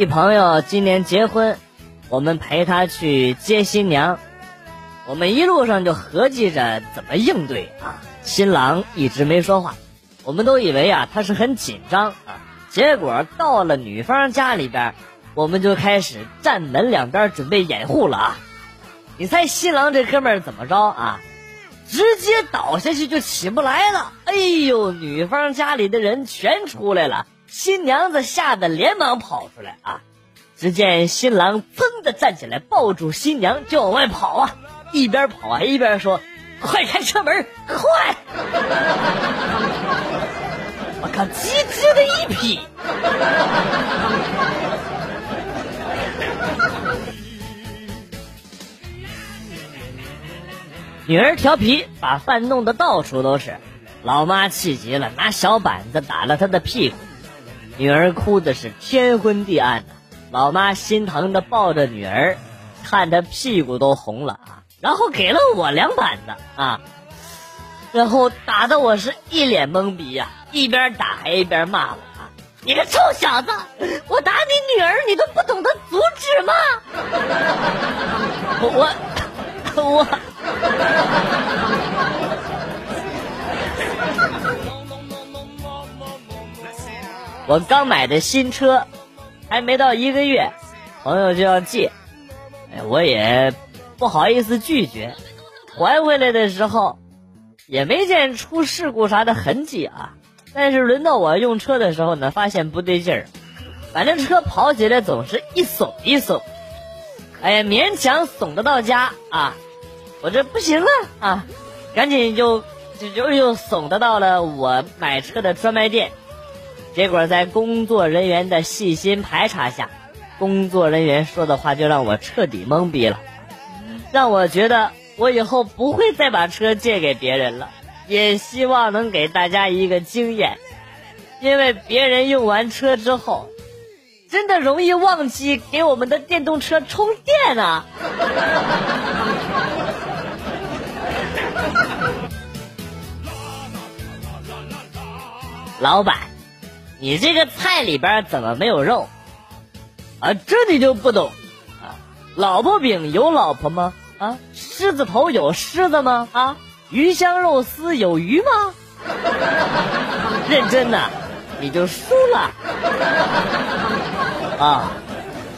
一朋友今年结婚，我们陪他去接新娘。我们一路上就合计着怎么应对啊。新郎一直没说话，我们都以为啊他是很紧张啊。结果到了女方家里边，我们就开始站门两边准备掩护了啊。你猜新郎这哥们儿怎么着啊？直接倒下去就起不来了。哎呦，女方家里的人全出来了，新娘子吓得连忙跑出来啊。只见新郎噌的站起来，抱住新娘就往外跑啊，一边跑还一边说：“快开车门，快！” 我靠，机智的一批。女儿调皮，把饭弄得到处都是，老妈气急了，拿小板子打了她的屁股，女儿哭的是天昏地暗的，老妈心疼的抱着女儿，看她屁股都红了啊，然后给了我两板子啊，然后打的我是一脸懵逼呀，一边打还一边骂我啊，你个臭小子，我打你女儿，你都不懂得阻止吗？我 我。我我刚买的新车，还没到一个月，朋友就要借，哎，我也不好意思拒绝。还回来的时候，也没见出事故啥的痕迹啊。但是轮到我用车的时候呢，发现不对劲儿，反正车跑起来总是一耸一耸，哎呀，勉强耸得到家啊。我这不行了啊，赶紧就就就又耸的到了我买车的专卖店，结果在工作人员的细心排查下，工作人员说的话就让我彻底懵逼了，让我觉得我以后不会再把车借给别人了，也希望能给大家一个经验，因为别人用完车之后，真的容易忘记给我们的电动车充电啊。老板，你这个菜里边怎么没有肉？啊，这你就不懂啊？老婆饼有老婆吗？啊，狮子头有狮子吗？啊，鱼香肉丝有鱼吗？认真的，你就输了。啊，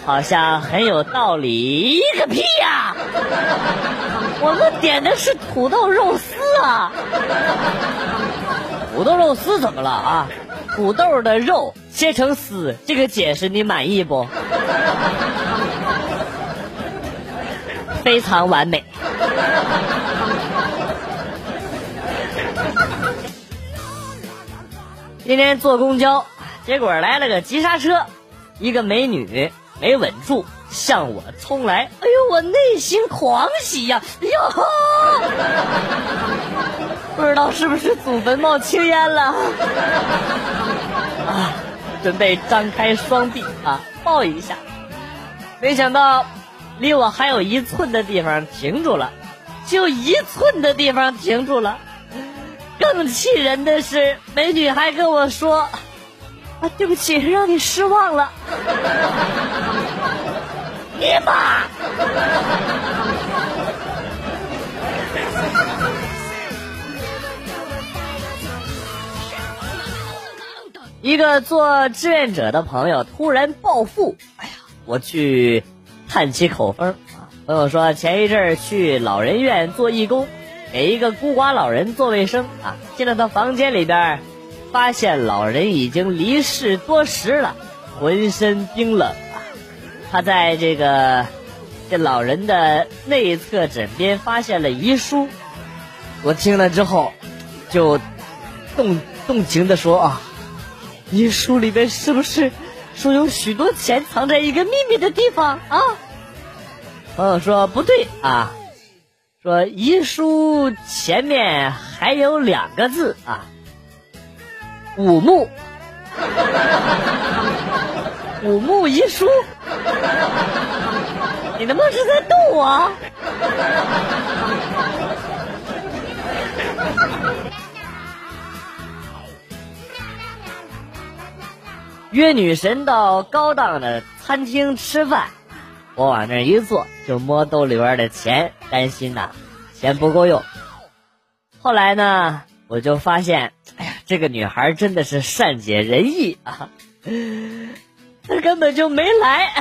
好像很有道理，个屁呀！我们点的是土豆肉丝啊。土豆肉丝怎么了啊？土豆的肉切成丝，这个解释你满意不？非常完美。今天坐公交，结果来了个急刹车，一个美女没稳住，向我冲来，哎呦，我内心狂喜呀！哎呦！不知道是不是祖坟冒青烟了啊！准备张开双臂啊，抱一下，没想到离我还有一寸的地方停住了，就一寸的地方停住了。更气人的是，美女还跟我说：“啊，对不起，让你失望了。”你妈！一个做志愿者的朋友突然暴富，哎呀，我去探其口风啊。朋友说前一阵儿去老人院做义工，给一个孤寡老人做卫生啊。进了他房间里边，发现老人已经离世多时了，浑身冰冷。他在这个这老人的内侧枕边发现了遗书，我听了之后就动动情的说啊。遗书里边是不是说有许多钱藏在一个秘密的地方啊？朋友说不对啊，说遗书前面还有两个字啊，五木，五木遗书，你他妈是在逗我？约女神到高档的餐厅吃饭，我往那一坐，就摸兜里边的钱，担心呐钱不够用。后来呢，我就发现，哎呀，这个女孩真的是善解人意啊，他根本就没来。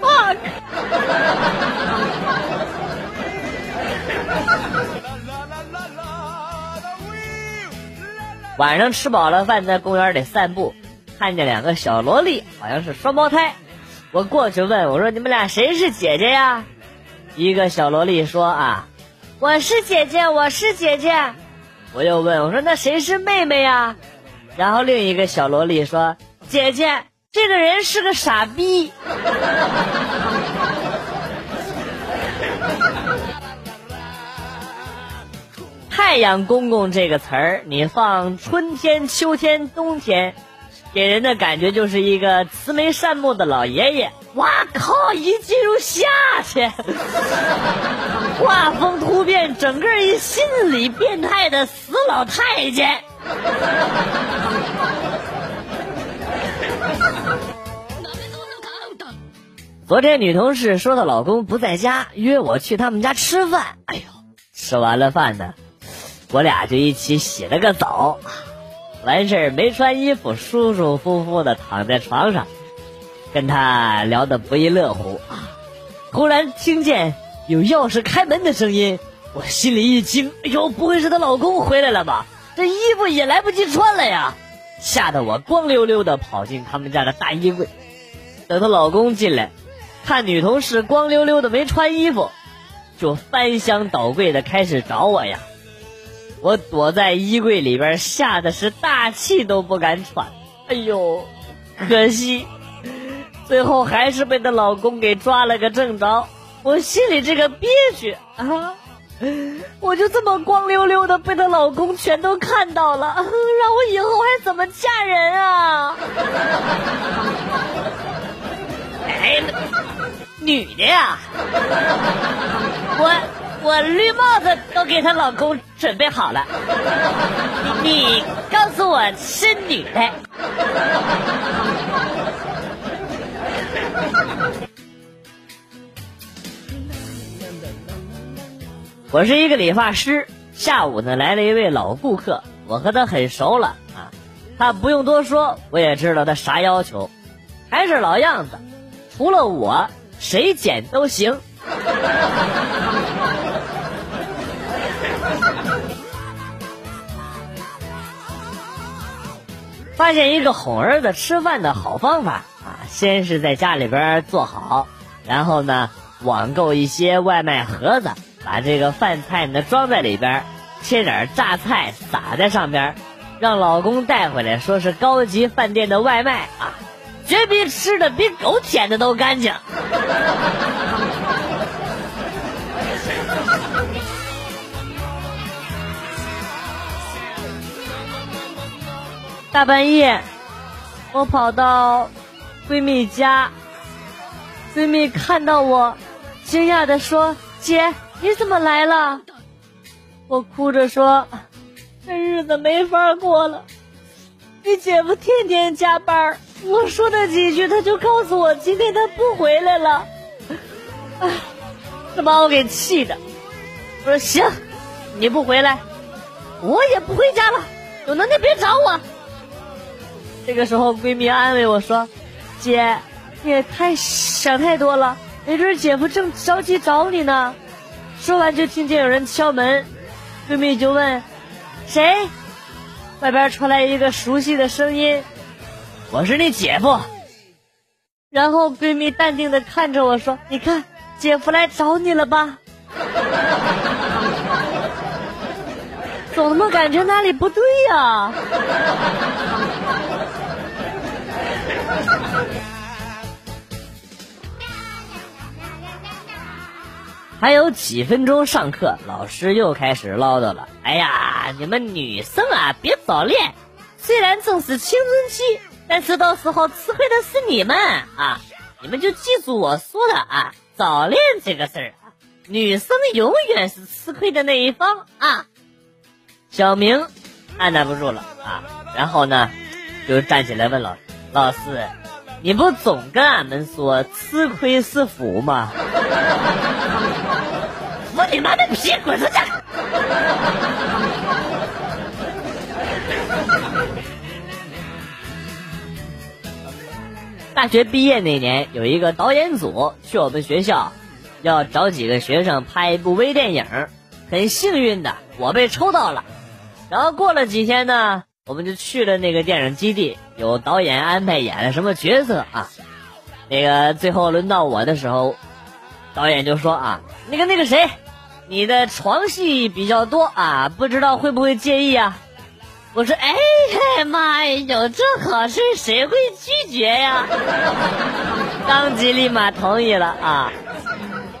fuck。晚上吃饱了饭，在公园里散步，看见两个小萝莉，好像是双胞胎。我过去问我说：“你们俩谁是姐姐呀？”一个小萝莉说：“啊，我是姐姐，我是姐姐。”我又问我说：“那谁是妹妹呀？”然后另一个小萝莉说：“姐姐，这个人是个傻逼。”太阳公公这个词儿，你放春天、秋天、冬天，给人的感觉就是一个慈眉善目的老爷爷。哇靠！一进入夏天，画风突变，整个一心理变态的死老太监。昨天女同事说她老公不在家，约我去他们家吃饭。哎呦，吃完了饭呢。我俩就一起洗了个澡，完事儿没穿衣服，舒舒服服的躺在床上，跟他聊得不亦乐乎啊。忽然听见有钥匙开门的声音，我心里一惊，哎呦，不会是她老公回来了吧？这衣服也来不及穿了呀！吓得我光溜溜的跑进他们家的大衣柜，等她老公进来，看女同事光溜溜的没穿衣服，就翻箱倒柜的开始找我呀。我躲在衣柜里边，吓得是大气都不敢喘。哎呦，可惜，最后还是被她老公给抓了个正着。我心里这个憋屈啊！我就这么光溜溜的被她老公全都看到了，让我以后还怎么嫁人啊？哎，女的呀，我。我绿帽子都给她老公准备好了，你你告诉我是女的。我是一个理发师，下午呢来了一位老顾客，我和他很熟了啊，他不用多说，我也知道他啥要求，还是老样子，除了我谁剪都行。发现一个哄儿子吃饭的好方法啊！先是在家里边做好，然后呢网购一些外卖盒子，把这个饭菜呢装在里边，切点榨菜撒在上边，让老公带回来，说是高级饭店的外卖啊，绝比吃的比狗舔的都干净。大半夜，我跑到闺蜜家，闺蜜看到我，惊讶的说：“姐，你怎么来了？”我哭着说：“这日子没法过了，你姐夫天天加班。”我说他几句，他就告诉我今天他不回来了，哎，这把我给气的。我说：“行，你不回来，我也不回家了，有能耐别找我。”这个时候，闺蜜安慰我说：“姐，你也太想太多了，没准姐夫正着急找你呢。”说完就听见有人敲门，闺蜜就问：“谁？”外边传来一个熟悉的声音：“我是你姐夫。”然后闺蜜淡定的看着我说：“你看，姐夫来找你了吧？”总他妈感觉哪里不对呀？还有几分钟上课，老师又开始唠叨了。哎呀，你们女生啊，别早恋。虽然正是青春期，但是到时候吃亏的是你们啊！你们就记住我说的啊，早恋这个事儿，女生永远是吃亏的那一方啊。小明按捺不住了啊。然后呢，就站起来问老：“老师，你不总跟俺们说吃亏是福吗？”我你，滚出去！大学毕业那年，有一个导演组去我们学校，要找几个学生拍一部微电影。很幸运的，我被抽到了。然后过了几天呢，我们就去了那个电影基地，有导演安排演了什么角色啊？那个最后轮到我的时候，导演就说啊，那个那个谁，你的床戏比较多啊，不知道会不会介意啊？我说，哎妈呀，有这好事谁会拒绝呀？当即立马同意了啊！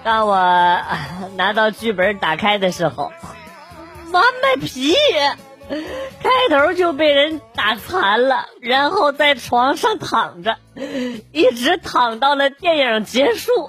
当我拿到剧本打开的时候，妈卖皮，开头就被人打残了，然后在床上躺着，一直躺到了电影结束。